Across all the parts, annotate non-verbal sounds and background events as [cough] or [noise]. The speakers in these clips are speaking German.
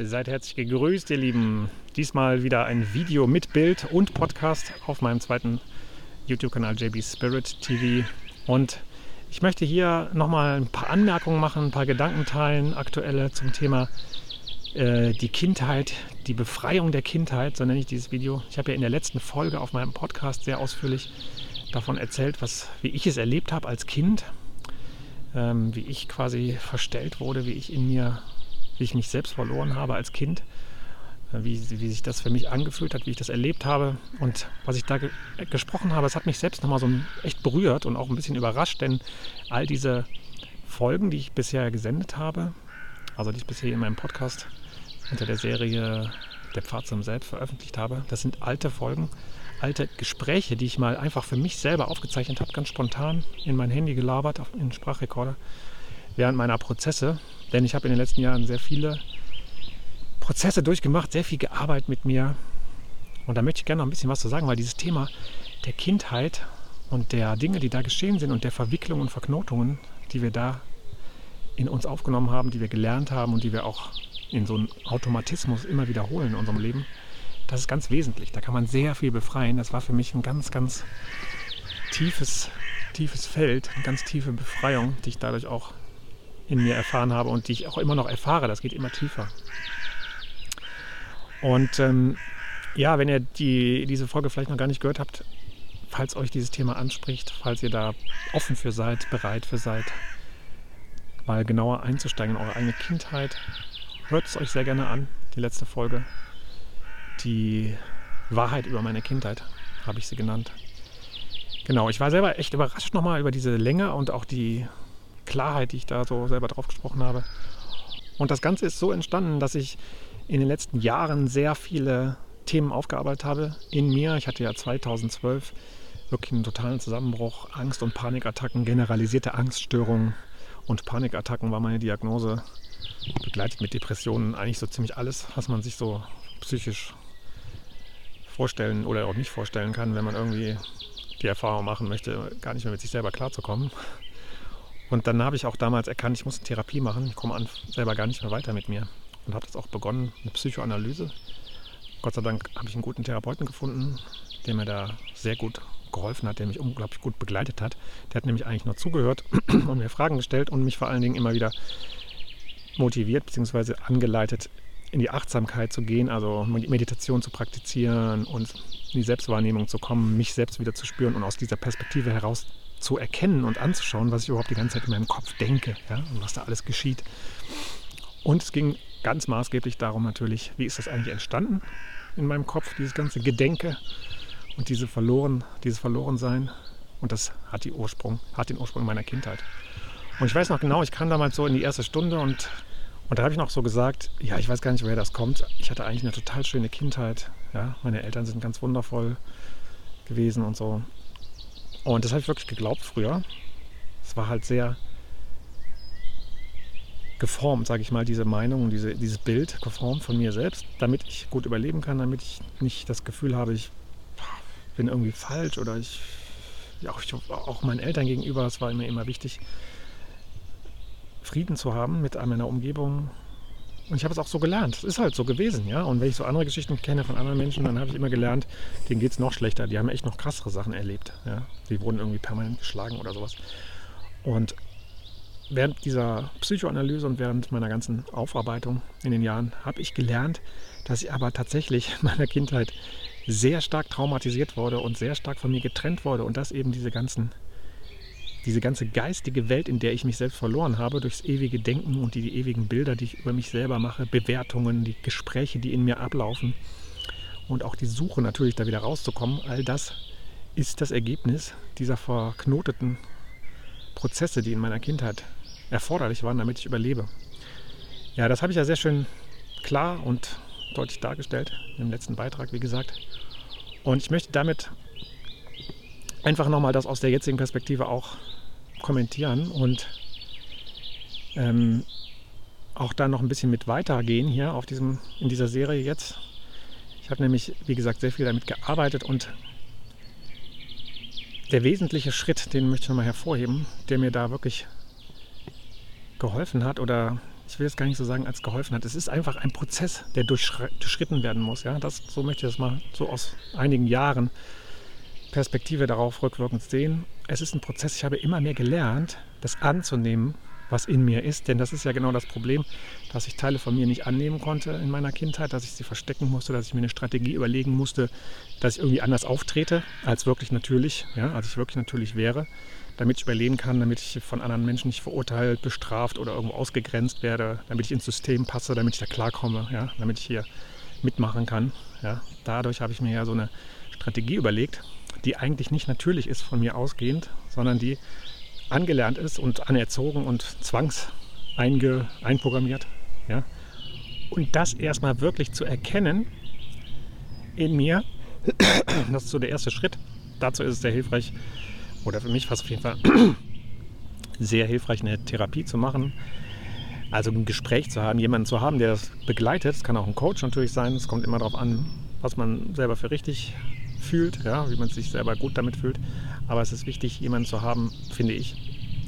Seid herzlich gegrüßt, ihr Lieben. Diesmal wieder ein Video mit Bild und Podcast auf meinem zweiten YouTube-Kanal JB Spirit TV. Und ich möchte hier nochmal ein paar Anmerkungen machen, ein paar Gedanken teilen, aktuelle zum Thema äh, die Kindheit, die Befreiung der Kindheit, so nenne ich dieses Video. Ich habe ja in der letzten Folge auf meinem Podcast sehr ausführlich davon erzählt, was, wie ich es erlebt habe als Kind, ähm, wie ich quasi verstellt wurde, wie ich in mir wie ich mich selbst verloren habe als Kind, äh, wie, wie sich das für mich angefühlt hat, wie ich das erlebt habe und was ich da ge gesprochen habe, das hat mich selbst nochmal so echt berührt und auch ein bisschen überrascht, denn all diese Folgen, die ich bisher gesendet habe, also die ich bisher in meinem Podcast unter der Serie Der Pfad zum Selbst veröffentlicht habe, das sind alte Folgen, alte Gespräche, die ich mal einfach für mich selber aufgezeichnet habe, ganz spontan in mein Handy gelabert, in Sprachrekorder während meiner Prozesse. Denn ich habe in den letzten Jahren sehr viele Prozesse durchgemacht, sehr viel gearbeitet mit mir. Und da möchte ich gerne noch ein bisschen was zu sagen, weil dieses Thema der Kindheit und der Dinge, die da geschehen sind und der Verwicklungen und Verknotungen, die wir da in uns aufgenommen haben, die wir gelernt haben und die wir auch in so einem Automatismus immer wiederholen in unserem Leben, das ist ganz wesentlich. Da kann man sehr viel befreien. Das war für mich ein ganz, ganz tiefes, tiefes Feld, eine ganz tiefe Befreiung, die ich dadurch auch in mir erfahren habe und die ich auch immer noch erfahre. Das geht immer tiefer. Und ähm, ja, wenn ihr die, diese Folge vielleicht noch gar nicht gehört habt, falls euch dieses Thema anspricht, falls ihr da offen für seid, bereit für seid, mal genauer einzusteigen in eure eigene Kindheit, hört es euch sehr gerne an, die letzte Folge. Die Wahrheit über meine Kindheit habe ich sie genannt. Genau, ich war selber echt überrascht nochmal über diese Länge und auch die Klarheit, die ich da so selber drauf gesprochen habe. Und das Ganze ist so entstanden, dass ich in den letzten Jahren sehr viele Themen aufgearbeitet habe in mir. Ich hatte ja 2012 wirklich einen totalen Zusammenbruch, Angst- und Panikattacken, generalisierte Angststörungen und Panikattacken war meine Diagnose. Begleitet mit Depressionen eigentlich so ziemlich alles, was man sich so psychisch vorstellen oder auch nicht vorstellen kann, wenn man irgendwie die Erfahrung machen möchte, gar nicht mehr mit sich selber klarzukommen. Und dann habe ich auch damals erkannt, ich muss eine Therapie machen. Ich komme selber gar nicht mehr weiter mit mir. Und habe das auch begonnen, eine Psychoanalyse. Gott sei Dank habe ich einen guten Therapeuten gefunden, der mir da sehr gut geholfen hat, der mich unglaublich gut begleitet hat. Der hat nämlich eigentlich nur zugehört [clears throat] und mir Fragen gestellt und mich vor allen Dingen immer wieder motiviert bzw. angeleitet, in die Achtsamkeit zu gehen, also Meditation zu praktizieren und in die Selbstwahrnehmung zu kommen, mich selbst wieder zu spüren und aus dieser Perspektive heraus zu erkennen und anzuschauen, was ich überhaupt die ganze Zeit in meinem Kopf denke ja, und was da alles geschieht. Und es ging ganz maßgeblich darum natürlich, wie ist das eigentlich entstanden in meinem Kopf, dieses ganze Gedenke und diese verloren, dieses Verlorensein. Und das hat, die Ursprung, hat den Ursprung meiner Kindheit. Und ich weiß noch genau, ich kam damals so in die erste Stunde und, und da habe ich noch so gesagt, ja, ich weiß gar nicht, woher das kommt. Ich hatte eigentlich eine total schöne Kindheit. Ja, meine Eltern sind ganz wundervoll gewesen und so. Und das habe ich wirklich geglaubt früher. Es war halt sehr geformt, sage ich mal, diese Meinung, diese, dieses Bild geformt von mir selbst, damit ich gut überleben kann, damit ich nicht das Gefühl habe, ich bin irgendwie falsch oder ich, auch, auch meinen Eltern gegenüber, es war mir immer wichtig, Frieden zu haben mit meiner Umgebung, und ich habe es auch so gelernt. Es ist halt so gewesen, ja. Und wenn ich so andere Geschichten kenne von anderen Menschen, dann habe ich immer gelernt, denen geht es noch schlechter. Die haben echt noch krassere Sachen erlebt. Ja. Die wurden irgendwie permanent geschlagen oder sowas. Und während dieser Psychoanalyse und während meiner ganzen Aufarbeitung in den Jahren habe ich gelernt, dass ich aber tatsächlich in meiner Kindheit sehr stark traumatisiert wurde und sehr stark von mir getrennt wurde und dass eben diese ganzen diese ganze geistige Welt, in der ich mich selbst verloren habe, durchs ewige Denken und die, die ewigen Bilder, die ich über mich selber mache, Bewertungen, die Gespräche, die in mir ablaufen und auch die Suche natürlich da wieder rauszukommen, all das ist das Ergebnis dieser verknoteten Prozesse, die in meiner Kindheit erforderlich waren, damit ich überlebe. Ja, das habe ich ja sehr schön klar und deutlich dargestellt im letzten Beitrag, wie gesagt. Und ich möchte damit einfach nochmal das aus der jetzigen Perspektive auch kommentieren und ähm, auch da noch ein bisschen mit weitergehen hier auf diesem, in dieser Serie jetzt. Ich habe nämlich, wie gesagt, sehr viel damit gearbeitet und der wesentliche Schritt, den möchte ich nochmal hervorheben, der mir da wirklich geholfen hat oder ich will jetzt gar nicht so sagen, als geholfen hat. Es ist einfach ein Prozess, der durchschritten werden muss. Ja? Das, so möchte ich das mal so aus einigen Jahren Perspektive darauf rückwirkend sehen. Es ist ein Prozess, ich habe immer mehr gelernt, das anzunehmen, was in mir ist. Denn das ist ja genau das Problem, dass ich Teile von mir nicht annehmen konnte in meiner Kindheit, dass ich sie verstecken musste, dass ich mir eine Strategie überlegen musste, dass ich irgendwie anders auftrete, als wirklich natürlich, ja, als ich wirklich natürlich wäre, damit ich überleben kann, damit ich von anderen Menschen nicht verurteilt, bestraft oder irgendwo ausgegrenzt werde, damit ich ins System passe, damit ich da klarkomme, ja, damit ich hier mitmachen kann. Ja. Dadurch habe ich mir ja so eine Strategie überlegt, die eigentlich nicht natürlich ist von mir ausgehend, sondern die angelernt ist und anerzogen und zwangs einprogrammiert. Ja? Und das erstmal wirklich zu erkennen in mir, [clears throat] das ist so der erste Schritt. Dazu ist es sehr hilfreich, oder für mich fast auf jeden Fall [clears throat] sehr hilfreich, eine Therapie zu machen. Also ein Gespräch zu haben, jemanden zu haben, der das begleitet. Es kann auch ein Coach natürlich sein. Es kommt immer darauf an, was man selber für richtig fühlt, ja, wie man sich selber gut damit fühlt. Aber es ist wichtig, jemanden zu haben, finde ich,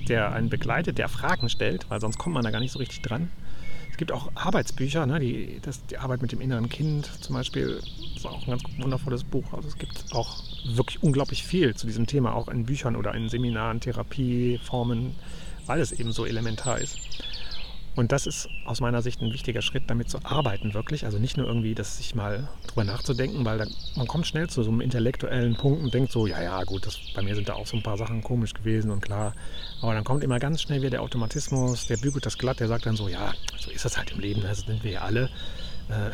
der einen begleitet, der Fragen stellt, weil sonst kommt man da gar nicht so richtig dran. Es gibt auch Arbeitsbücher, ne, die, das, die Arbeit mit dem inneren Kind zum Beispiel, ist auch ein ganz wundervolles Buch. Also es gibt auch wirklich unglaublich viel zu diesem Thema, auch in Büchern oder in Seminaren, Therapieformen, weil es eben so elementar ist. Und das ist aus meiner Sicht ein wichtiger Schritt, damit zu arbeiten, wirklich. Also nicht nur irgendwie, das sich mal drüber nachzudenken, weil da, man kommt schnell zu so einem intellektuellen Punkt und denkt so, ja, ja, gut, das, bei mir sind da auch so ein paar Sachen komisch gewesen und klar. Aber dann kommt immer ganz schnell wieder der Automatismus, der bügelt das glatt, der sagt dann so, ja, so ist das halt im Leben, das sind wir ja alle. Äh,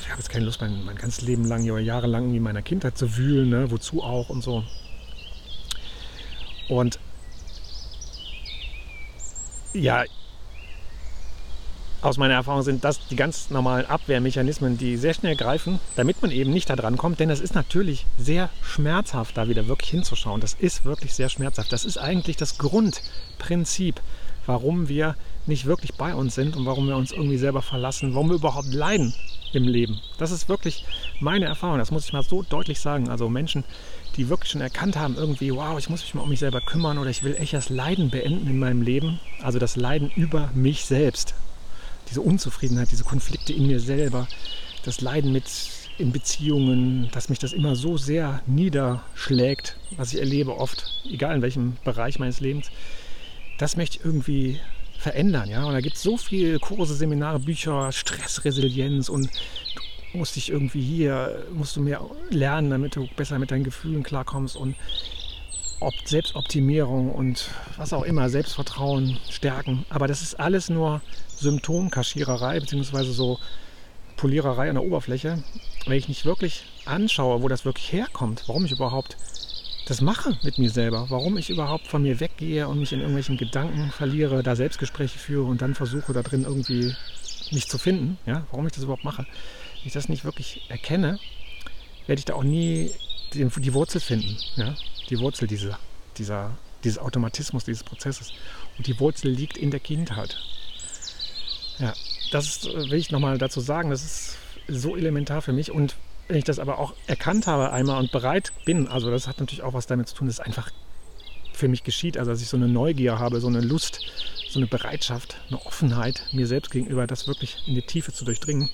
ich habe jetzt keine Lust, mein, mein ganzes Leben lang oder jahrelang in meiner Kindheit zu wühlen, ne? wozu auch und so. Und ja, aus meiner Erfahrung sind das die ganz normalen Abwehrmechanismen, die sehr schnell greifen, damit man eben nicht da dran kommt. Denn es ist natürlich sehr schmerzhaft, da wieder wirklich hinzuschauen. Das ist wirklich sehr schmerzhaft. Das ist eigentlich das Grundprinzip, warum wir nicht wirklich bei uns sind und warum wir uns irgendwie selber verlassen, warum wir überhaupt leiden im Leben. Das ist wirklich meine Erfahrung. Das muss ich mal so deutlich sagen. Also Menschen, die wirklich schon erkannt haben, irgendwie, wow, ich muss mich mal um mich selber kümmern oder ich will echt das Leiden beenden in meinem Leben. Also das Leiden über mich selbst diese Unzufriedenheit, diese Konflikte in mir selber, das Leiden mit in Beziehungen, dass mich das immer so sehr niederschlägt, was ich erlebe oft, egal in welchem Bereich meines Lebens, das möchte ich irgendwie verändern. Ja? Und da gibt es so viele Kurse, Seminare, Bücher, Stressresilienz und du musst dich irgendwie hier, musst du mehr lernen, damit du besser mit deinen Gefühlen klarkommst und Selbstoptimierung und was auch immer, Selbstvertrauen stärken. Aber das ist alles nur Symptomkaschiererei beziehungsweise so Poliererei an der Oberfläche. Wenn ich nicht wirklich anschaue, wo das wirklich herkommt, warum ich überhaupt das mache mit mir selber, warum ich überhaupt von mir weggehe und mich in irgendwelchen Gedanken verliere, da Selbstgespräche führe und dann versuche da drin irgendwie mich zu finden, ja, warum ich das überhaupt mache. Wenn ich das nicht wirklich erkenne, werde ich da auch nie die Wurzel finden. Ja? Die Wurzel dieser, dieser, dieses Automatismus, dieses Prozesses. Und die Wurzel liegt in der Kindheit. Ja, das will ich nochmal dazu sagen. Das ist so elementar für mich. Und wenn ich das aber auch erkannt habe einmal und bereit bin, also das hat natürlich auch was damit zu tun, dass es einfach für mich geschieht. Also dass ich so eine Neugier habe, so eine Lust, so eine Bereitschaft, eine Offenheit mir selbst gegenüber, das wirklich in die Tiefe zu durchdringen.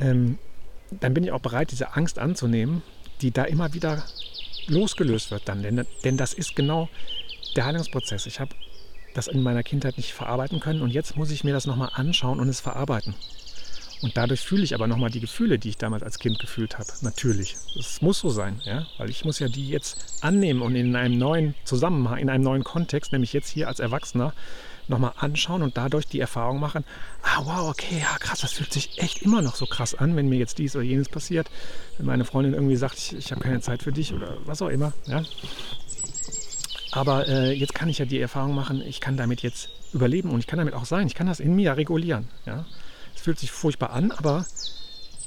Ähm, dann bin ich auch bereit, diese Angst anzunehmen, die da immer wieder losgelöst wird dann. Denn, denn das ist genau der Heilungsprozess. Ich habe das in meiner Kindheit nicht verarbeiten können und jetzt muss ich mir das nochmal anschauen und es verarbeiten. Und dadurch fühle ich aber nochmal die Gefühle, die ich damals als Kind gefühlt habe. Natürlich. Es muss so sein, ja? weil ich muss ja die jetzt annehmen und in einem neuen Zusammenhang, in einem neuen Kontext, nämlich jetzt hier als Erwachsener, nochmal anschauen und dadurch die Erfahrung machen, ah wow, okay, ja krass, das fühlt sich echt immer noch so krass an, wenn mir jetzt dies oder jenes passiert. Wenn meine Freundin irgendwie sagt, ich, ich habe keine Zeit für dich oder was auch immer. Ja? Aber äh, jetzt kann ich ja die Erfahrung machen, ich kann damit jetzt überleben und ich kann damit auch sein. Ich kann das in mir regulieren. Ja? Es fühlt sich furchtbar an, aber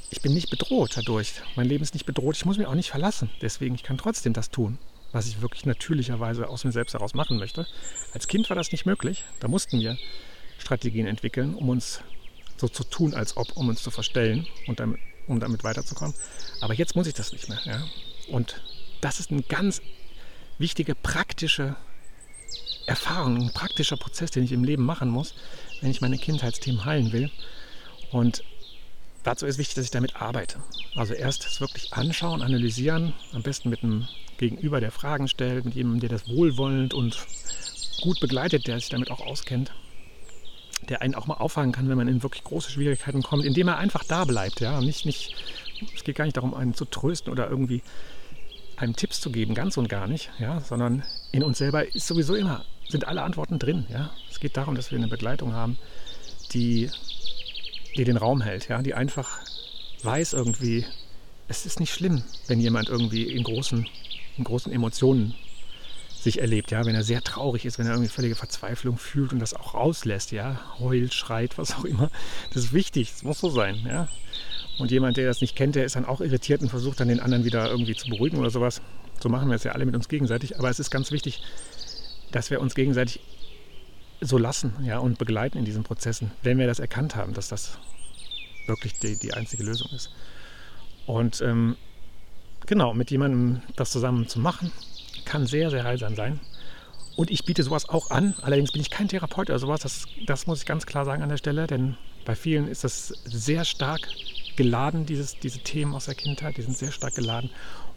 ich bin nicht bedroht dadurch. Mein Leben ist nicht bedroht. Ich muss mich auch nicht verlassen. Deswegen, ich kann trotzdem das tun was ich wirklich natürlicherweise aus mir selbst heraus machen möchte. Als Kind war das nicht möglich. Da mussten wir Strategien entwickeln, um uns so zu tun, als ob, um uns zu verstellen und damit, um damit weiterzukommen. Aber jetzt muss ich das nicht mehr. Ja? Und das ist eine ganz wichtige praktische Erfahrung, ein praktischer Prozess, den ich im Leben machen muss, wenn ich meine Kindheitsthemen heilen will. Und dazu ist wichtig, dass ich damit arbeite. Also erst es wirklich anschauen, analysieren, am besten mit einem Gegenüber, der Fragen stellt, mit jemandem, der das wohlwollend und gut begleitet, der sich damit auch auskennt, der einen auch mal auffangen kann, wenn man in wirklich große Schwierigkeiten kommt, indem er einfach da bleibt. Ja? Nicht, nicht, es geht gar nicht darum, einen zu trösten oder irgendwie einem Tipps zu geben, ganz und gar nicht, ja? sondern in uns selber ist sowieso immer, sind alle Antworten drin. Ja? Es geht darum, dass wir eine Begleitung haben, die, die den Raum hält, ja? die einfach weiß irgendwie, es ist nicht schlimm, wenn jemand irgendwie in großen, in großen Emotionen sich erlebt, ja, wenn er sehr traurig ist, wenn er irgendwie völlige Verzweiflung fühlt und das auch rauslässt, ja, heult, schreit, was auch immer. Das ist wichtig, das muss so sein, ja. Und jemand, der das nicht kennt, der ist dann auch irritiert und versucht dann den anderen wieder irgendwie zu beruhigen oder sowas. So machen wir es ja alle mit uns gegenseitig. Aber es ist ganz wichtig, dass wir uns gegenseitig so lassen ja, und begleiten in diesen Prozessen, wenn wir das erkannt haben, dass das wirklich die, die einzige Lösung ist. Und ähm, genau, mit jemandem das zusammen zu machen, kann sehr, sehr heilsam sein. Und ich biete sowas auch an. Allerdings bin ich kein Therapeut oder sowas. Das, das muss ich ganz klar sagen an der Stelle, denn bei vielen ist das sehr stark geladen, dieses, diese Themen aus der Kindheit. Die sind sehr stark geladen.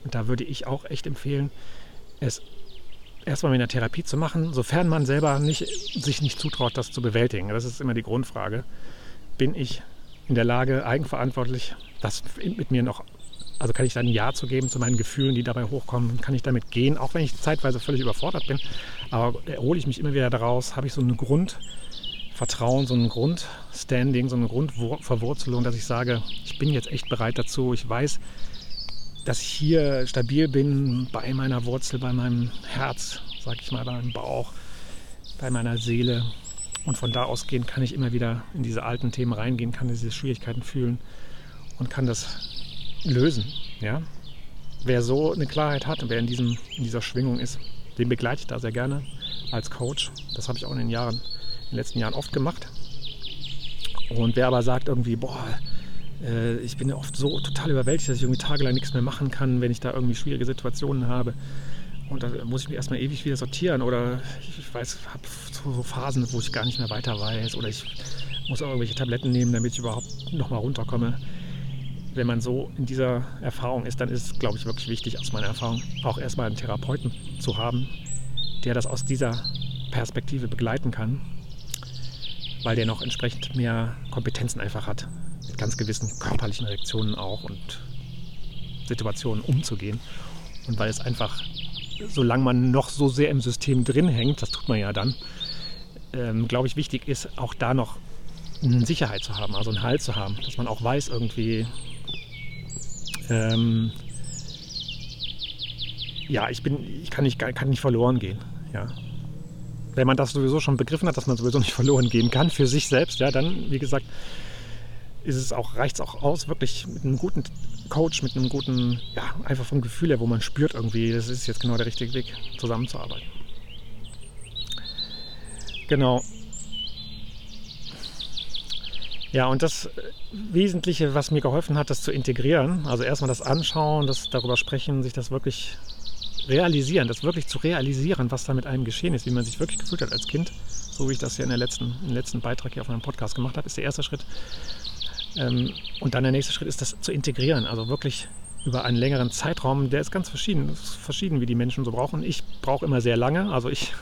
Und da würde ich auch echt empfehlen, es erstmal mit einer Therapie zu machen, sofern man selber nicht, sich nicht zutraut, das zu bewältigen. Das ist immer die Grundfrage. Bin ich in der Lage, eigenverantwortlich das mit mir noch also kann ich da ein Ja zu geben zu meinen Gefühlen, die dabei hochkommen, kann ich damit gehen, auch wenn ich zeitweise völlig überfordert bin. Aber erhole ich mich immer wieder daraus, habe ich so ein Grundvertrauen, so ein Grundstanding, so eine Grundverwurzelung, dass ich sage, ich bin jetzt echt bereit dazu. Ich weiß, dass ich hier stabil bin bei meiner Wurzel, bei meinem Herz, sag ich mal, bei meinem Bauch, bei meiner Seele. Und von da ausgehend kann ich immer wieder in diese alten Themen reingehen, kann diese Schwierigkeiten fühlen und kann das lösen. Ja? Wer so eine Klarheit hat und wer in, diesem, in dieser Schwingung ist, den begleite ich da sehr gerne als Coach. Das habe ich auch in den Jahren, in den letzten Jahren oft gemacht. Und wer aber sagt irgendwie, boah, äh, ich bin oft so total überwältigt, dass ich irgendwie tagelang nichts mehr machen kann, wenn ich da irgendwie schwierige Situationen habe. Und da muss ich mich erstmal ewig wieder sortieren oder ich weiß, habe so Phasen, wo ich gar nicht mehr weiter weiß oder ich muss auch irgendwelche Tabletten nehmen, damit ich überhaupt nochmal runterkomme wenn man so in dieser Erfahrung ist, dann ist es, glaube ich, wirklich wichtig, aus meiner Erfahrung, auch erstmal einen Therapeuten zu haben, der das aus dieser Perspektive begleiten kann, weil der noch entsprechend mehr Kompetenzen einfach hat, mit ganz gewissen körperlichen Reaktionen auch und Situationen umzugehen. Und weil es einfach, solange man noch so sehr im System drin hängt, das tut man ja dann, ähm, glaube ich, wichtig ist, auch da noch eine Sicherheit zu haben, also einen Halt zu haben, dass man auch weiß irgendwie, ähm, ja, ich bin, ich kann nicht, kann nicht verloren gehen. Ja. Wenn man das sowieso schon begriffen hat, dass man sowieso nicht [laughs] verloren gehen kann für sich selbst, ja, dann, wie gesagt, ist es auch, reicht es auch aus, wirklich mit einem guten Coach, mit einem guten, ja, einfach vom Gefühl her, wo man spürt irgendwie, das ist jetzt genau der richtige Weg, zusammenzuarbeiten. Genau. Ja, und das Wesentliche, was mir geholfen hat, das zu integrieren, also erstmal das Anschauen, das darüber sprechen, sich das wirklich realisieren, das wirklich zu realisieren, was da mit einem geschehen ist, wie man sich wirklich gefühlt hat als Kind, so wie ich das ja in der letzten, im letzten Beitrag hier auf meinem Podcast gemacht habe, ist der erste Schritt. Ähm, und dann der nächste Schritt ist das zu integrieren, also wirklich über einen längeren Zeitraum, der ist ganz verschieden, ist verschieden, wie die Menschen so brauchen. Ich brauche immer sehr lange, also ich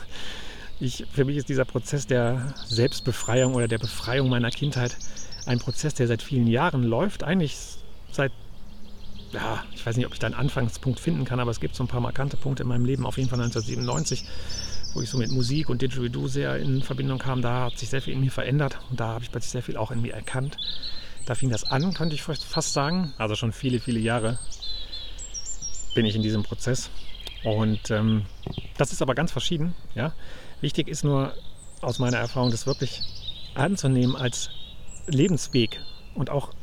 ich, für mich ist dieser Prozess der Selbstbefreiung oder der Befreiung meiner Kindheit ein Prozess, der seit vielen Jahren läuft. Eigentlich seit, ja, ich weiß nicht, ob ich da einen Anfangspunkt finden kann, aber es gibt so ein paar markante Punkte in meinem Leben, auf jeden Fall 1997, wo ich so mit Musik und Didgeridoo sehr in Verbindung kam. Da hat sich sehr viel in mir verändert und da habe ich plötzlich sehr viel auch in mir erkannt. Da fing das an, könnte ich fast sagen. Also schon viele, viele Jahre bin ich in diesem Prozess. Und ähm, das ist aber ganz verschieden. Ja? Wichtig ist nur aus meiner Erfahrung, das wirklich anzunehmen als Lebensweg und auch,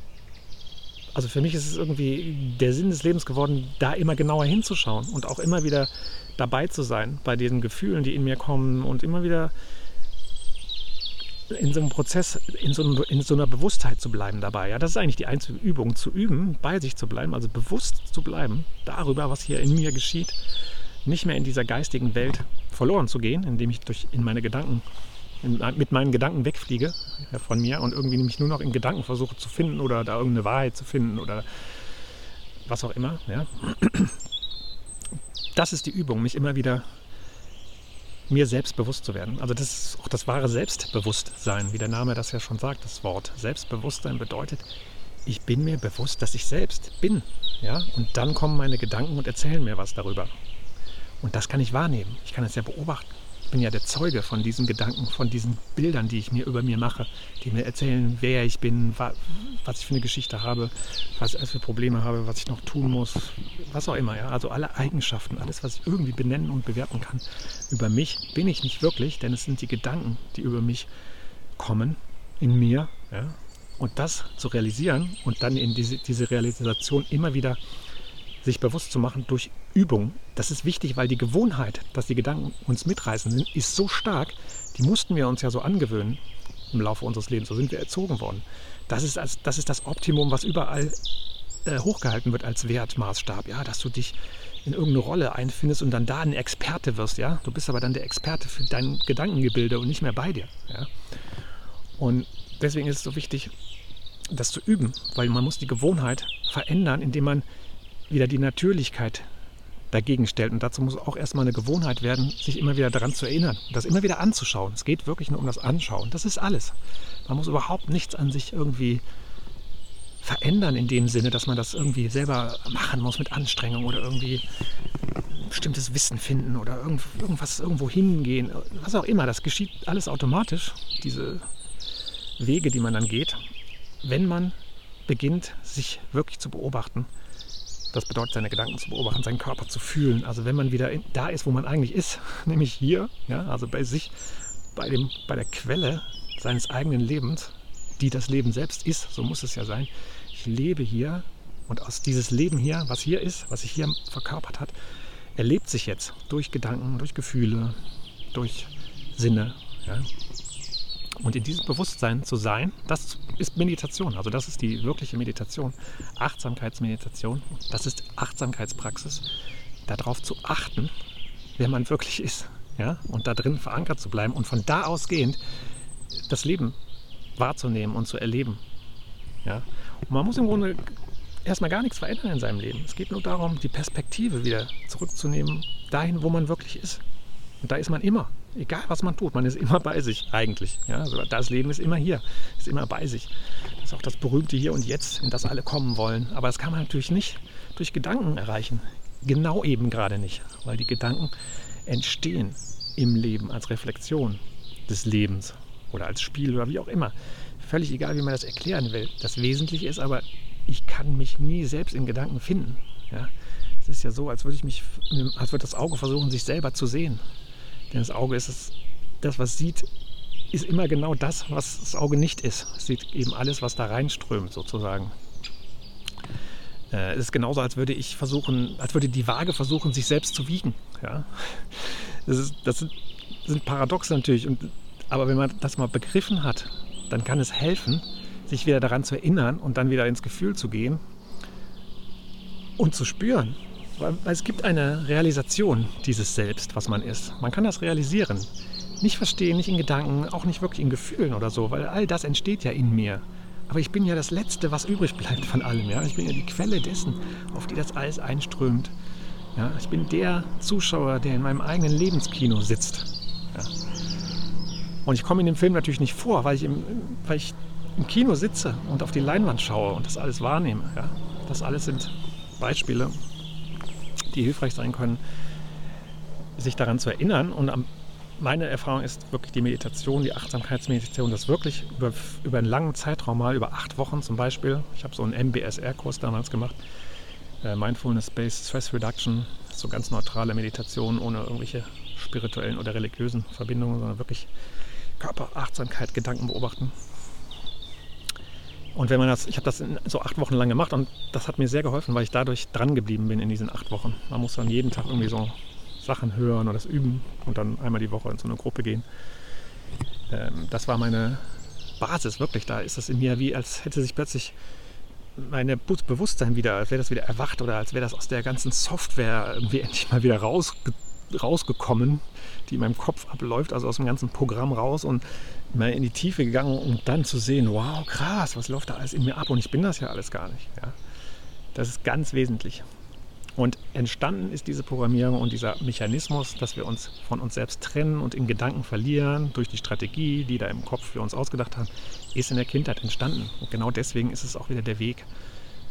also für mich ist es irgendwie der Sinn des Lebens geworden, da immer genauer hinzuschauen und auch immer wieder dabei zu sein bei diesen Gefühlen, die in mir kommen und immer wieder in so einem Prozess, in so, einem, in so, einer Bewusstheit zu bleiben dabei. Ja, das ist eigentlich die einzige Übung, zu üben, bei sich zu bleiben, also bewusst zu bleiben darüber, was hier in mir geschieht nicht mehr in dieser geistigen Welt verloren zu gehen, indem ich durch in meine Gedanken mit meinen Gedanken wegfliege ja, von mir und irgendwie nämlich nur noch in Gedanken versuche zu finden oder da irgendeine Wahrheit zu finden oder was auch immer. Ja. Das ist die Übung, mich immer wieder mir selbst bewusst zu werden. Also das ist auch das wahre Selbstbewusstsein, wie der Name das ja schon sagt, das Wort. Selbstbewusstsein bedeutet, ich bin mir bewusst, dass ich selbst bin. Ja? Und dann kommen meine Gedanken und erzählen mir was darüber. Und das kann ich wahrnehmen. Ich kann es ja beobachten. Ich bin ja der Zeuge von diesen Gedanken, von diesen Bildern, die ich mir über mir mache, die mir erzählen, wer ich bin, was ich für eine Geschichte habe, was ich für Probleme habe, was ich noch tun muss, was auch immer. Ja? Also alle Eigenschaften, alles, was ich irgendwie benennen und bewerten kann. Über mich bin ich nicht wirklich, denn es sind die Gedanken, die über mich kommen, in mir. Ja? Und das zu realisieren und dann in diese, diese Realisation immer wieder sich bewusst zu machen durch Übung. Das ist wichtig, weil die Gewohnheit, dass die Gedanken uns mitreißen sind, ist so stark, die mussten wir uns ja so angewöhnen im Laufe unseres Lebens. So sind wir erzogen worden. Das ist, als, das, ist das Optimum, was überall äh, hochgehalten wird als Wertmaßstab. Ja, dass du dich in irgendeine Rolle einfindest und dann da ein Experte wirst. Ja, du bist aber dann der Experte für dein Gedankengebilde und nicht mehr bei dir. Ja? Und deswegen ist es so wichtig, das zu üben, weil man muss die Gewohnheit verändern, indem man wieder die Natürlichkeit dagegen stellt. Und dazu muss auch erstmal eine Gewohnheit werden, sich immer wieder daran zu erinnern das immer wieder anzuschauen. Es geht wirklich nur um das Anschauen. Das ist alles. Man muss überhaupt nichts an sich irgendwie verändern in dem Sinne, dass man das irgendwie selber machen muss mit Anstrengung oder irgendwie bestimmtes Wissen finden oder irgendwas irgendwo hingehen, was auch immer. Das geschieht alles automatisch, diese Wege, die man dann geht, wenn man beginnt, sich wirklich zu beobachten das bedeutet, seine Gedanken zu beobachten, seinen Körper zu fühlen. Also wenn man wieder in, da ist, wo man eigentlich ist, [laughs] nämlich hier, ja, also bei sich, bei, dem, bei der Quelle seines eigenen Lebens, die das Leben selbst ist, so muss es ja sein. Ich lebe hier und aus dieses Leben hier, was hier ist, was sich hier verkörpert hat, erlebt sich jetzt durch Gedanken, durch Gefühle, durch Sinne. Ja. Und in diesem Bewusstsein zu sein, das ist Meditation. Also das ist die wirkliche Meditation. Achtsamkeitsmeditation, das ist Achtsamkeitspraxis. Darauf zu achten, wer man wirklich ist. Ja? Und da drin verankert zu bleiben und von da ausgehend das Leben wahrzunehmen und zu erleben. Ja? Und man muss im Grunde erstmal gar nichts verändern in seinem Leben. Es geht nur darum, die Perspektive wieder zurückzunehmen, dahin, wo man wirklich ist. Und da ist man immer. Egal was man tut, man ist immer bei sich eigentlich. Ja, also das Leben ist immer hier, ist immer bei sich. Das ist auch das berühmte Hier und Jetzt, in das alle kommen wollen. Aber das kann man natürlich nicht durch Gedanken erreichen. Genau eben gerade nicht, weil die Gedanken entstehen im Leben als Reflexion des Lebens oder als Spiel oder wie auch immer. Völlig egal, wie man das erklären will. Das Wesentliche ist aber, ich kann mich nie selbst in Gedanken finden. Ja? Es ist ja so, als würde ich mich, als würde das Auge versuchen, sich selber zu sehen. Denn das Auge ist es, das, was sieht, ist immer genau das, was das Auge nicht ist. Es sieht eben alles, was da reinströmt, sozusagen. Äh, es ist genauso, als würde ich versuchen, als würde die Waage versuchen, sich selbst zu wiegen. Ja? Das, ist, das sind, sind Paradoxe natürlich. Und, aber wenn man das mal begriffen hat, dann kann es helfen, sich wieder daran zu erinnern und dann wieder ins Gefühl zu gehen und zu spüren, weil, es gibt eine Realisation dieses Selbst, was man ist. Man kann das realisieren. Nicht verstehen, nicht in Gedanken, auch nicht wirklich in Gefühlen oder so, weil all das entsteht ja in mir. Aber ich bin ja das Letzte, was übrig bleibt von allem. Ja? Ich bin ja die Quelle dessen, auf die das alles einströmt. Ja? Ich bin der Zuschauer, der in meinem eigenen Lebenskino sitzt. Ja? Und ich komme in dem Film natürlich nicht vor, weil ich im, weil ich im Kino sitze und auf die Leinwand schaue und das alles wahrnehme. Ja? Das alles sind Beispiele, die hilfreich sein können, sich daran zu erinnern. Und meine Erfahrung ist wirklich die Meditation, die Achtsamkeitsmeditation, das wirklich über, über einen langen Zeitraum, mal über acht Wochen zum Beispiel. Ich habe so einen MBSR-Kurs damals gemacht, äh, Mindfulness-Based Stress Reduction, so ganz neutrale Meditation ohne irgendwelche spirituellen oder religiösen Verbindungen, sondern wirklich Körperachtsamkeit, Gedanken beobachten. Und wenn man das, ich habe das so acht Wochen lang gemacht und das hat mir sehr geholfen, weil ich dadurch dran geblieben bin in diesen acht Wochen. Man muss dann jeden Tag irgendwie so Sachen hören oder das üben und dann einmal die Woche in so eine Gruppe gehen. Ähm, das war meine Basis, wirklich. Da ist das in mir wie, als hätte sich plötzlich meine Bewusstsein wieder, als wäre das wieder erwacht oder als wäre das aus der ganzen Software irgendwie [laughs] endlich mal wieder raus, rausgekommen, die in meinem Kopf abläuft, also aus dem ganzen Programm raus und mal in die Tiefe gegangen, um dann zu sehen, wow, krass, was läuft da alles in mir ab und ich bin das ja alles gar nicht. Ja. Das ist ganz wesentlich. Und entstanden ist diese Programmierung und dieser Mechanismus, dass wir uns von uns selbst trennen und in Gedanken verlieren durch die Strategie, die da im Kopf für uns ausgedacht haben, ist in der Kindheit entstanden. Und genau deswegen ist es auch wieder der Weg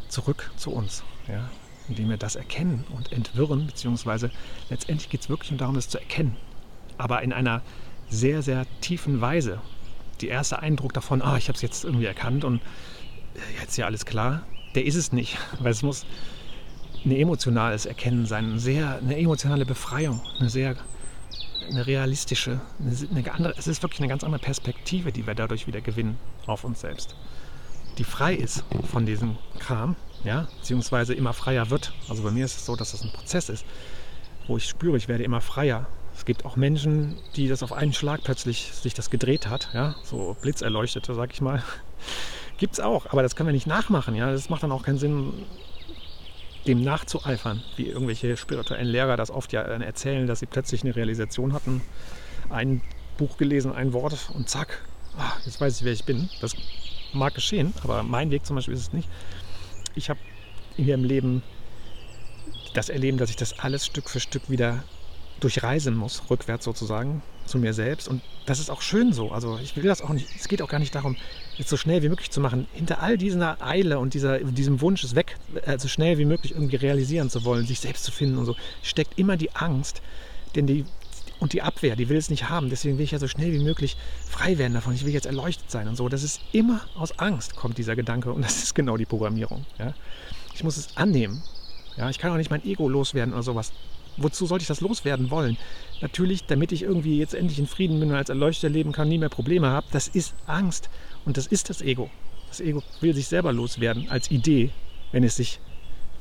zurück zu uns. Ja? Indem wir das erkennen und entwirren, beziehungsweise letztendlich geht es wirklich darum, das zu erkennen. Aber in einer sehr, sehr tiefen Weise. Der erste Eindruck davon, ah, ich habe es jetzt irgendwie erkannt und äh, jetzt ist ja alles klar, der ist es nicht. [laughs] Weil es muss ein emotionales Erkennen sein, eine, sehr, eine emotionale Befreiung, eine sehr eine realistische, eine, andere, es ist wirklich eine ganz andere Perspektive, die wir dadurch wieder gewinnen auf uns selbst. Die frei ist von diesem Kram, ja, beziehungsweise immer freier wird. Also bei mir ist es so, dass das ein Prozess ist, wo ich spüre, ich werde immer freier. Es gibt auch Menschen, die das auf einen Schlag plötzlich sich das gedreht hat, ja, so Blitzerleuchtete, sag ich mal. [laughs] Gibt es auch, aber das können wir nicht nachmachen, ja. Das macht dann auch keinen Sinn, dem nachzueifern, wie irgendwelche spirituellen Lehrer das oft ja erzählen, dass sie plötzlich eine Realisation hatten, ein Buch gelesen, ein Wort und zack, ah, jetzt weiß ich, wer ich bin. Das mag geschehen, aber mein Weg zum Beispiel ist es nicht. Ich habe hier im Leben das Erleben, dass ich das alles Stück für Stück wieder durchreisen muss, rückwärts sozusagen, zu mir selbst. Und das ist auch schön so. Also ich will das auch nicht, es geht auch gar nicht darum, jetzt so schnell wie möglich zu machen. Hinter all dieser Eile und dieser, diesem Wunsch, es weg, äh, so schnell wie möglich irgendwie realisieren zu wollen, sich selbst zu finden und so, steckt immer die Angst, denn die, und die Abwehr, die will es nicht haben. Deswegen will ich ja so schnell wie möglich frei werden davon. Ich will jetzt erleuchtet sein und so. Das ist immer aus Angst, kommt dieser Gedanke. Und das [laughs] ist genau die Programmierung. Ja? Ich muss es annehmen. Ja? Ich kann auch nicht mein Ego loswerden oder sowas wozu sollte ich das loswerden wollen? Natürlich, damit ich irgendwie jetzt endlich in Frieden bin und als Erleuchter leben kann, nie mehr Probleme habe. Das ist Angst und das ist das Ego. Das Ego will sich selber loswerden als Idee, wenn es sich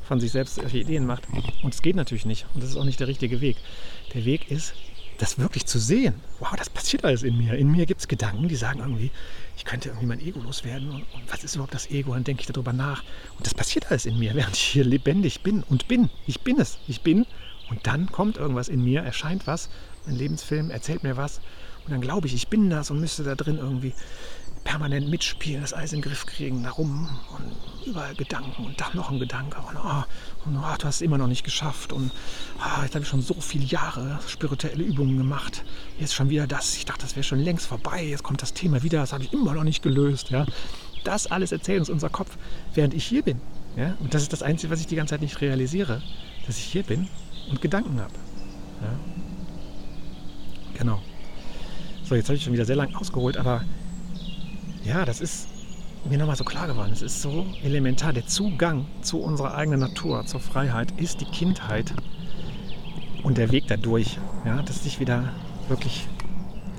von sich selbst solche Ideen macht. Und es geht natürlich nicht. Und das ist auch nicht der richtige Weg. Der Weg ist, das wirklich zu sehen. Wow, das passiert alles in mir. In mir gibt es Gedanken, die sagen irgendwie, ich könnte irgendwie mein Ego loswerden. Und, und was ist überhaupt das Ego? Dann denke ich darüber nach. Und das passiert alles in mir, [laughs] während ich hier lebendig bin und bin. Ich bin es. Ich bin und dann kommt irgendwas in mir, erscheint was, ein Lebensfilm, erzählt mir was. Und dann glaube ich, ich bin das und müsste da drin irgendwie permanent mitspielen, das alles in den Griff kriegen, darum und überall Gedanken und dann noch ein Gedanke und, oh, und oh, du hast es immer noch nicht geschafft und oh, jetzt habe ich schon so viele Jahre spirituelle Übungen gemacht, jetzt schon wieder das, ich dachte, das wäre schon längst vorbei, jetzt kommt das Thema wieder, das habe ich immer noch nicht gelöst, ja. Das alles erzählt uns unser Kopf, während ich hier bin, ja. Und das ist das Einzige, was ich die ganze Zeit nicht realisiere, dass ich hier bin und Gedanken habe. Ja? Genau. So, jetzt habe ich schon wieder sehr lang ausgeholt, aber ja, das ist mir nochmal so klar geworden. Es ist so elementar. Der Zugang zu unserer eigenen Natur, zur Freiheit, ist die Kindheit und der Weg dadurch. Ja, das sich wieder wirklich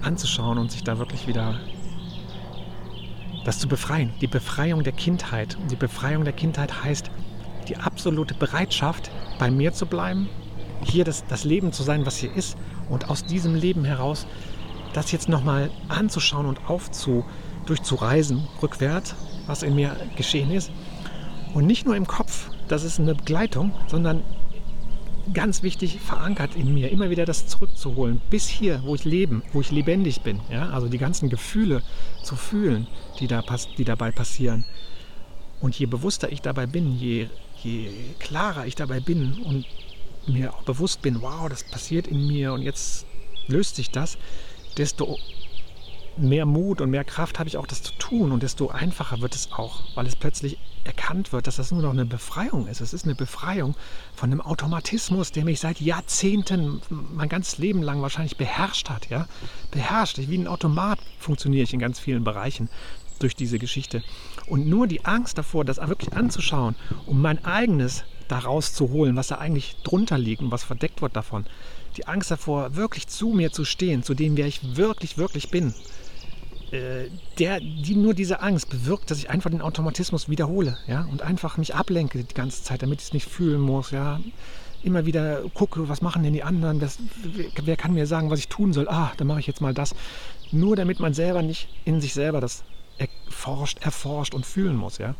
anzuschauen und sich da wirklich wieder das zu befreien. Die Befreiung der Kindheit. Und die Befreiung der Kindheit heißt die absolute Bereitschaft, bei mir zu bleiben, hier das, das Leben zu sein, was hier ist und aus diesem Leben heraus das jetzt nochmal anzuschauen und aufzu, durchzureisen, rückwärts, was in mir geschehen ist. Und nicht nur im Kopf, das ist eine Begleitung, sondern ganz wichtig verankert in mir, immer wieder das zurückzuholen, bis hier, wo ich leben, wo ich lebendig bin. Ja? Also die ganzen Gefühle zu fühlen, die, da, die dabei passieren. Und je bewusster ich dabei bin, je, je klarer ich dabei bin und mir auch bewusst bin, wow, das passiert in mir und jetzt löst sich das, desto mehr Mut und mehr Kraft habe ich auch, das zu tun und desto einfacher wird es auch, weil es plötzlich erkannt wird, dass das nur noch eine Befreiung ist. Es ist eine Befreiung von einem Automatismus, der mich seit Jahrzehnten, mein ganzes Leben lang wahrscheinlich beherrscht hat. Ja? Beherrscht. Wie ein Automat funktioniere ich in ganz vielen Bereichen durch diese Geschichte. Und nur die Angst davor, das wirklich anzuschauen, um mein eigenes da rauszuholen, was da eigentlich drunter liegt und was verdeckt wird davon. Die Angst davor, wirklich zu mir zu stehen, zu dem, wer ich wirklich, wirklich bin. Äh, der, die, nur diese Angst bewirkt, dass ich einfach den Automatismus wiederhole ja? und einfach mich ablenke die ganze Zeit, damit ich es nicht fühlen muss. Ja? Immer wieder gucke, was machen denn die anderen, das, wer kann mir sagen, was ich tun soll. Ah, dann mache ich jetzt mal das. Nur damit man selber nicht in sich selber das erforscht, erforscht und fühlen muss. Ja?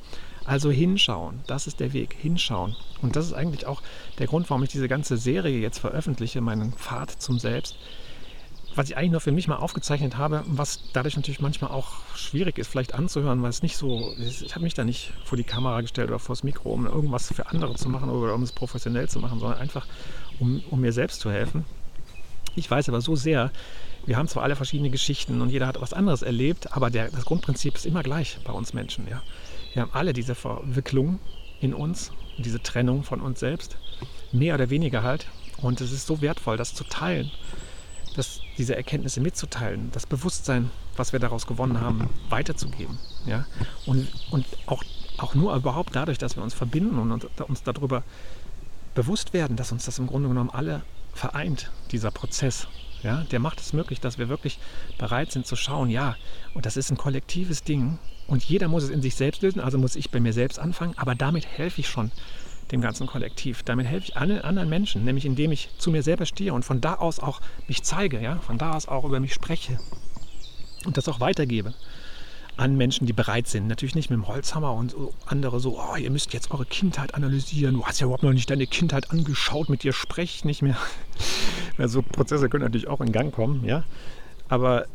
Also hinschauen, das ist der Weg, hinschauen. Und das ist eigentlich auch der Grund, warum ich diese ganze Serie jetzt veröffentliche, meinen Pfad zum Selbst was ich eigentlich nur für mich mal aufgezeichnet habe, was dadurch natürlich manchmal auch schwierig ist, vielleicht anzuhören, weil es nicht so, ich habe mich da nicht vor die Kamera gestellt oder vor das Mikro, um irgendwas für andere zu machen oder um es professionell zu machen, sondern einfach, um, um mir selbst zu helfen. Ich weiß aber so sehr, wir haben zwar alle verschiedene Geschichten und jeder hat was anderes erlebt, aber der, das Grundprinzip ist immer gleich bei uns Menschen. Ja? Wir haben alle diese Verwicklung in uns, diese Trennung von uns selbst, mehr oder weniger halt. Und es ist so wertvoll, das zu teilen das, diese Erkenntnisse mitzuteilen, das Bewusstsein, was wir daraus gewonnen haben, weiterzugeben. Ja? Und, und auch, auch nur überhaupt dadurch, dass wir uns verbinden und uns darüber bewusst werden, dass uns das im Grunde genommen alle vereint, dieser Prozess. Ja, der macht es möglich, dass wir wirklich bereit sind zu schauen, ja, und das ist ein kollektives Ding und jeder muss es in sich selbst lösen, also muss ich bei mir selbst anfangen, aber damit helfe ich schon dem ganzen Kollektiv. Damit helfe ich allen anderen Menschen, nämlich indem ich zu mir selber stehe und von da aus auch mich zeige, ja, von da aus auch über mich spreche und das auch weitergebe an Menschen, die bereit sind. Natürlich nicht mit dem Holzhammer und so andere so, oh, ihr müsst jetzt eure Kindheit analysieren. Du hast ja überhaupt noch nicht deine Kindheit angeschaut, mit dir spreche ich nicht mehr. [laughs] ja, so Prozesse können natürlich auch in Gang kommen, ja. Aber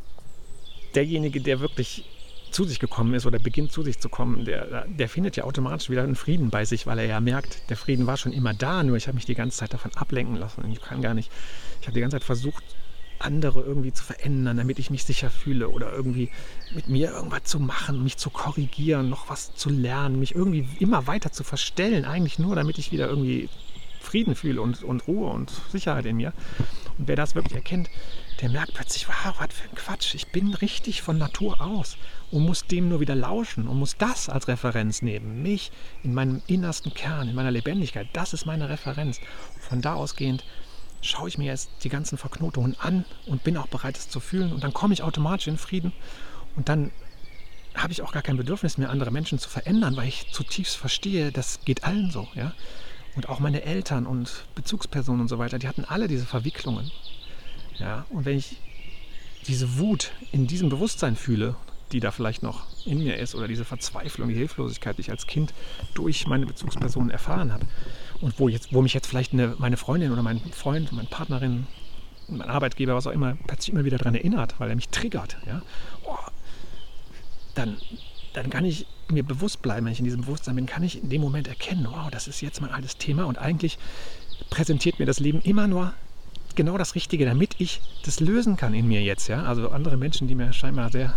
derjenige, der wirklich zu sich gekommen ist oder beginnt zu sich zu kommen, der, der findet ja automatisch wieder einen Frieden bei sich, weil er ja merkt, der Frieden war schon immer da, nur ich habe mich die ganze Zeit davon ablenken lassen und ich kann gar nicht, ich habe die ganze Zeit versucht, andere irgendwie zu verändern, damit ich mich sicher fühle oder irgendwie mit mir irgendwas zu machen, mich zu korrigieren, noch was zu lernen, mich irgendwie immer weiter zu verstellen, eigentlich nur, damit ich wieder irgendwie Frieden fühle und, und Ruhe und Sicherheit in mir. Und wer das wirklich erkennt, der merkt plötzlich, wow, was für ein Quatsch, ich bin richtig von Natur aus und muss dem nur wieder lauschen und muss das als Referenz nehmen. Mich in meinem innersten Kern, in meiner Lebendigkeit, das ist meine Referenz. von da ausgehend schaue ich mir jetzt die ganzen Verknotungen an und bin auch bereit, es zu fühlen. Und dann komme ich automatisch in Frieden und dann habe ich auch gar kein Bedürfnis mehr, andere Menschen zu verändern, weil ich zutiefst verstehe, das geht allen so. Ja? Und auch meine Eltern und Bezugspersonen und so weiter, die hatten alle diese Verwicklungen. Ja, und wenn ich diese Wut in diesem Bewusstsein fühle, die da vielleicht noch in mir ist, oder diese Verzweiflung, die Hilflosigkeit, die ich als Kind durch meine Bezugspersonen erfahren habe, und wo, jetzt, wo mich jetzt vielleicht eine, meine Freundin oder mein Freund, meine Partnerin, mein Arbeitgeber, was auch immer, plötzlich immer wieder daran erinnert, weil er mich triggert, ja, oh, dann, dann kann ich mir bewusst bleiben, wenn ich in diesem Bewusstsein bin, kann ich in dem Moment erkennen, wow, das ist jetzt mein altes Thema und eigentlich präsentiert mir das Leben immer nur genau das Richtige, damit ich das lösen kann in mir jetzt. Ja? Also andere Menschen, die mir scheinbar sehr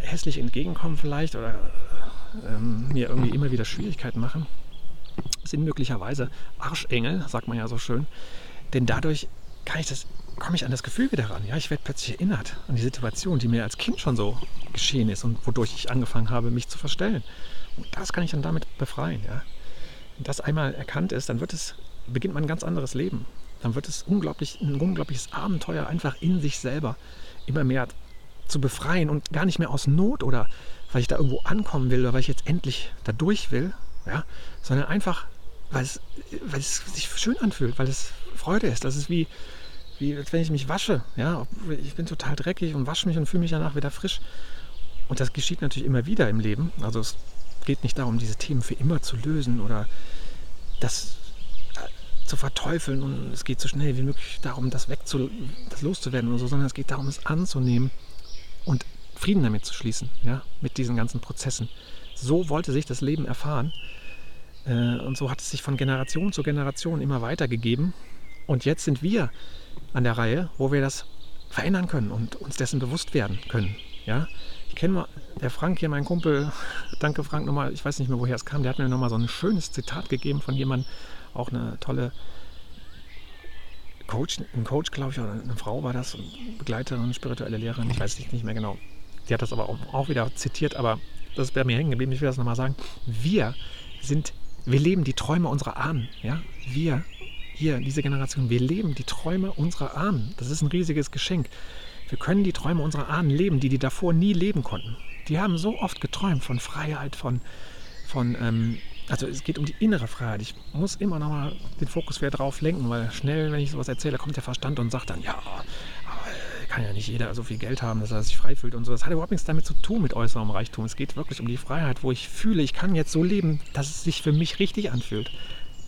hässlich entgegenkommen vielleicht oder ähm, mir irgendwie immer wieder Schwierigkeiten machen, sind möglicherweise Arschengel, sagt man ja so schön. Denn dadurch kann ich das, komme ich an das Gefühl wieder ran. Ja? Ich werde plötzlich erinnert an die Situation, die mir als Kind schon so geschehen ist und wodurch ich angefangen habe, mich zu verstellen. Und das kann ich dann damit befreien. Ja? Wenn das einmal erkannt ist, dann wird es, beginnt man ein ganz anderes Leben dann wird es unglaublich, ein unglaubliches Abenteuer, einfach in sich selber immer mehr zu befreien und gar nicht mehr aus Not oder weil ich da irgendwo ankommen will oder weil ich jetzt endlich da durch will, ja, sondern einfach, weil es, weil es sich schön anfühlt, weil es Freude ist. Das ist wie, wie als wenn ich mich wasche. Ja, ich bin total dreckig und wasche mich und fühle mich danach wieder frisch. Und das geschieht natürlich immer wieder im Leben. Also es geht nicht darum, diese Themen für immer zu lösen oder das zu verteufeln und es geht so schnell wie möglich darum, das wegzu, das loszuwerden und so, sondern es geht darum, es anzunehmen und Frieden damit zu schließen, ja, mit diesen ganzen Prozessen. So wollte sich das Leben erfahren äh, und so hat es sich von Generation zu Generation immer weitergegeben und jetzt sind wir an der Reihe, wo wir das verändern können und uns dessen bewusst werden können, ja. Ich kenne mal, der Frank hier, mein Kumpel, [laughs] danke Frank nochmal, ich weiß nicht mehr, woher es kam, der hat mir nochmal so ein schönes Zitat gegeben von jemandem, auch eine tolle Coach, ein Coach, glaube ich, oder eine Frau war das, Begleiterin, spirituelle Lehrerin, ich weiß nicht mehr genau. Die hat das aber auch wieder zitiert, aber das ist bei mir hängen geblieben. Ich will das nochmal sagen. Wir sind, wir leben die Träume unserer Ahnen. Ja? Wir, hier, diese Generation, wir leben die Träume unserer Ahnen. Das ist ein riesiges Geschenk. Wir können die Träume unserer Ahnen leben, die die davor nie leben konnten. Die haben so oft geträumt von Freiheit, von, von ähm, also es geht um die innere Freiheit. Ich muss immer noch mal den Fokus wieder drauf lenken, weil schnell, wenn ich sowas erzähle, kommt der Verstand und sagt dann, ja, kann ja nicht jeder so viel Geld haben, dass er sich frei fühlt und so. Das hat überhaupt nichts damit zu tun mit äußerem Reichtum. Es geht wirklich um die Freiheit, wo ich fühle, ich kann jetzt so leben, dass es sich für mich richtig anfühlt.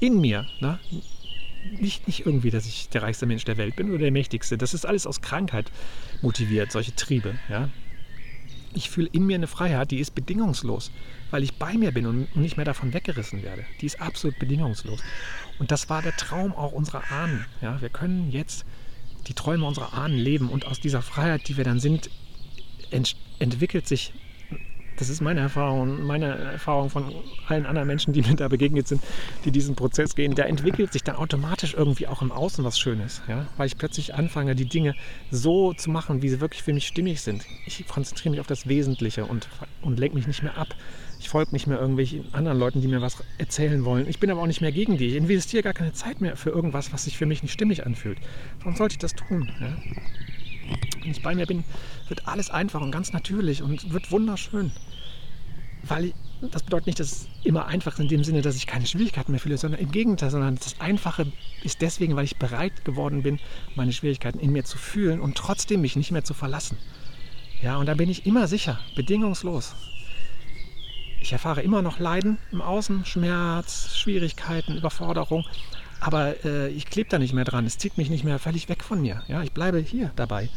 In mir. Ne? Nicht, nicht irgendwie, dass ich der reichste Mensch der Welt bin oder der mächtigste. Das ist alles aus Krankheit motiviert, solche Triebe. Ja? Ich fühle in mir eine Freiheit, die ist bedingungslos, weil ich bei mir bin und nicht mehr davon weggerissen werde. Die ist absolut bedingungslos. Und das war der Traum auch unserer Ahnen. Ja? Wir können jetzt die Träume unserer Ahnen leben und aus dieser Freiheit, die wir dann sind, ent entwickelt sich, das ist meine Erfahrung, meine Erfahrung von allen anderen Menschen, die mir da begegnet sind, die diesen Prozess gehen, da entwickelt sich dann automatisch irgendwie auch im Außen was Schönes, ja? weil ich plötzlich anfange, die Dinge so zu machen, wie sie wirklich für mich stimmig sind. Ich konzentriere mich auf das Wesentliche und, und lenke mich nicht mehr ab ich folge nicht mehr irgendwelchen anderen Leuten, die mir was erzählen wollen. Ich bin aber auch nicht mehr gegen die. Ich investiere gar keine Zeit mehr für irgendwas, was sich für mich nicht stimmig anfühlt. Warum sollte ich das tun? Ja? Wenn ich bei mir bin, wird alles einfach und ganz natürlich und wird wunderschön. Weil ich, das bedeutet nicht, dass es immer einfach ist in dem Sinne, dass ich keine Schwierigkeiten mehr fühle, sondern im Gegenteil, sondern das Einfache ist deswegen, weil ich bereit geworden bin, meine Schwierigkeiten in mir zu fühlen und trotzdem mich nicht mehr zu verlassen. Ja, und da bin ich immer sicher, bedingungslos. Ich erfahre immer noch Leiden im Außen, Schmerz, Schwierigkeiten, Überforderung. Aber äh, ich klebe da nicht mehr dran. Es zieht mich nicht mehr völlig weg von mir. Ja, ich bleibe hier dabei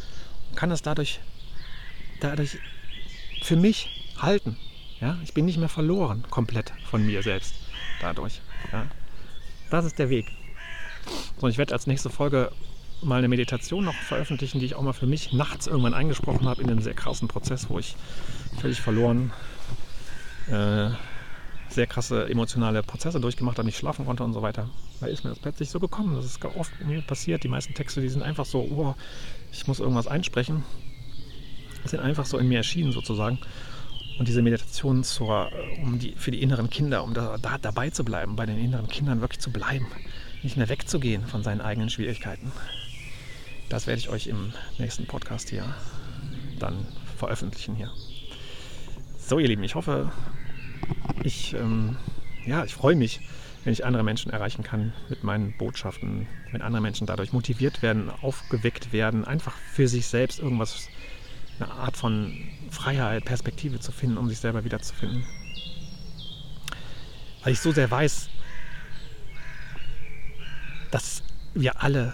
und kann das dadurch, dadurch für mich halten. Ja, ich bin nicht mehr verloren komplett von mir selbst dadurch. Ja. Das ist der Weg. So, ich werde als nächste Folge mal eine Meditation noch veröffentlichen, die ich auch mal für mich nachts irgendwann eingesprochen habe in einem sehr krassen Prozess, wo ich völlig verloren äh, sehr krasse emotionale Prozesse durchgemacht habe, nicht schlafen konnte und so weiter. Da ist mir das plötzlich so gekommen. Das ist oft mir passiert. Die meisten Texte, die sind einfach so, oh, ich muss irgendwas einsprechen. Sind einfach so in mir erschienen sozusagen. Und diese Meditation zur, um die, für die inneren Kinder, um da, da dabei zu bleiben, bei den inneren Kindern wirklich zu bleiben, nicht mehr wegzugehen von seinen eigenen Schwierigkeiten. Das werde ich euch im nächsten Podcast hier dann veröffentlichen hier. So, ihr Lieben, ich hoffe, ich, ähm, ja, ich freue mich, wenn ich andere Menschen erreichen kann mit meinen Botschaften, wenn andere Menschen dadurch motiviert werden, aufgeweckt werden, einfach für sich selbst irgendwas, eine Art von Freiheit, Perspektive zu finden, um sich selber wiederzufinden. Weil ich so sehr weiß, dass wir alle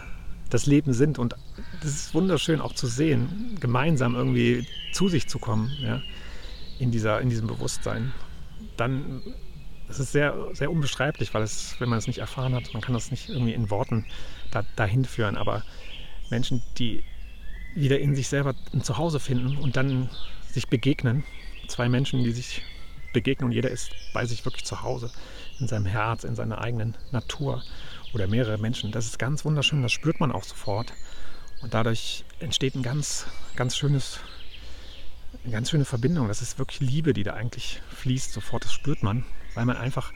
das Leben sind und das ist wunderschön auch zu sehen, gemeinsam irgendwie zu sich zu kommen. Ja in, dieser, in diesem Bewusstsein, dann es ist sehr, sehr unbeschreiblich, weil es, wenn man es nicht erfahren hat, man kann das nicht irgendwie in Worten da, dahin führen. Aber Menschen, die wieder in sich selber ein Zuhause finden und dann sich begegnen, zwei Menschen, die sich begegnen und jeder ist bei sich wirklich zu Hause, in seinem Herz, in seiner eigenen Natur oder mehrere Menschen, das ist ganz wunderschön, das spürt man auch sofort. Und dadurch entsteht ein ganz, ganz schönes eine ganz schöne Verbindung. Das ist wirklich Liebe, die da eigentlich fließt. Sofort, das spürt man, weil man einfach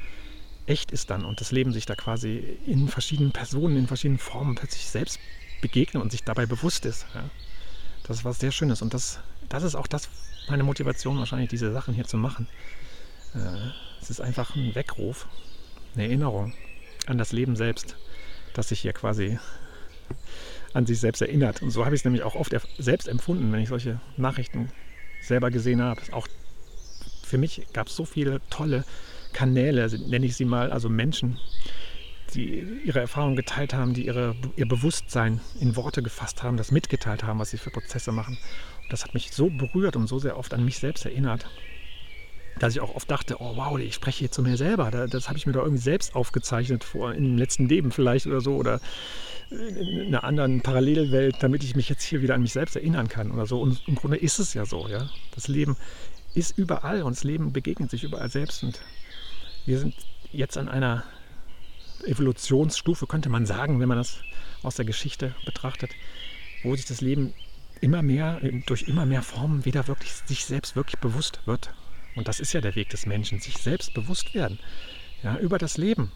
echt ist dann und das Leben sich da quasi in verschiedenen Personen, in verschiedenen Formen plötzlich selbst begegnet und sich dabei bewusst ist. Ja. Das ist was sehr Schönes und das, das ist auch das meine Motivation wahrscheinlich, diese Sachen hier zu machen. Äh, es ist einfach ein Weckruf, eine Erinnerung an das Leben selbst, das sich hier quasi an sich selbst erinnert. Und so habe ich es nämlich auch oft selbst empfunden, wenn ich solche Nachrichten selber gesehen habe. Auch für mich gab es so viele tolle Kanäle, nenne ich sie mal, also Menschen, die ihre Erfahrungen geteilt haben, die ihre, ihr Bewusstsein in Worte gefasst haben, das mitgeteilt haben, was sie für Prozesse machen. Und das hat mich so berührt und so sehr oft an mich selbst erinnert, dass ich auch oft dachte, oh wow, ich spreche hier zu mir selber. Das habe ich mir doch irgendwie selbst aufgezeichnet vor im letzten Leben vielleicht oder so oder in einer anderen Parallelwelt, damit ich mich jetzt hier wieder an mich selbst erinnern kann oder so. Und im Grunde ist es ja so, ja. Das Leben ist überall und das Leben begegnet sich überall selbst. Und wir sind jetzt an einer Evolutionsstufe, könnte man sagen, wenn man das aus der Geschichte betrachtet, wo sich das Leben immer mehr, durch immer mehr Formen wieder wirklich sich selbst wirklich bewusst wird. Und das ist ja der Weg des Menschen, sich selbst bewusst werden. Ja, über das Leben,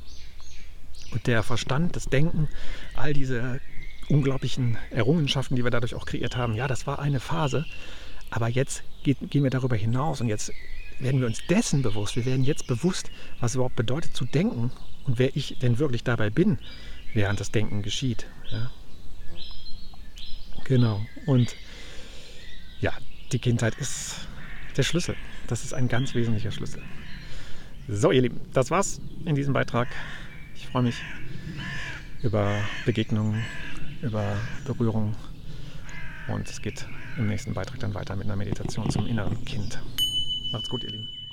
und der Verstand, das Denken, all diese unglaublichen Errungenschaften, die wir dadurch auch kreiert haben, ja, das war eine Phase. Aber jetzt geht, gehen wir darüber hinaus und jetzt werden wir uns dessen bewusst. Wir werden jetzt bewusst, was es überhaupt bedeutet zu denken und wer ich denn wirklich dabei bin, während das Denken geschieht. Ja. Genau. Und ja, die Kindheit ist der Schlüssel. Das ist ein ganz wesentlicher Schlüssel. So, ihr Lieben, das war's in diesem Beitrag. Ich freue mich über Begegnungen, über Berührung. Und es geht im nächsten Beitrag dann weiter mit einer Meditation zum inneren Kind. Macht's gut, ihr Lieben.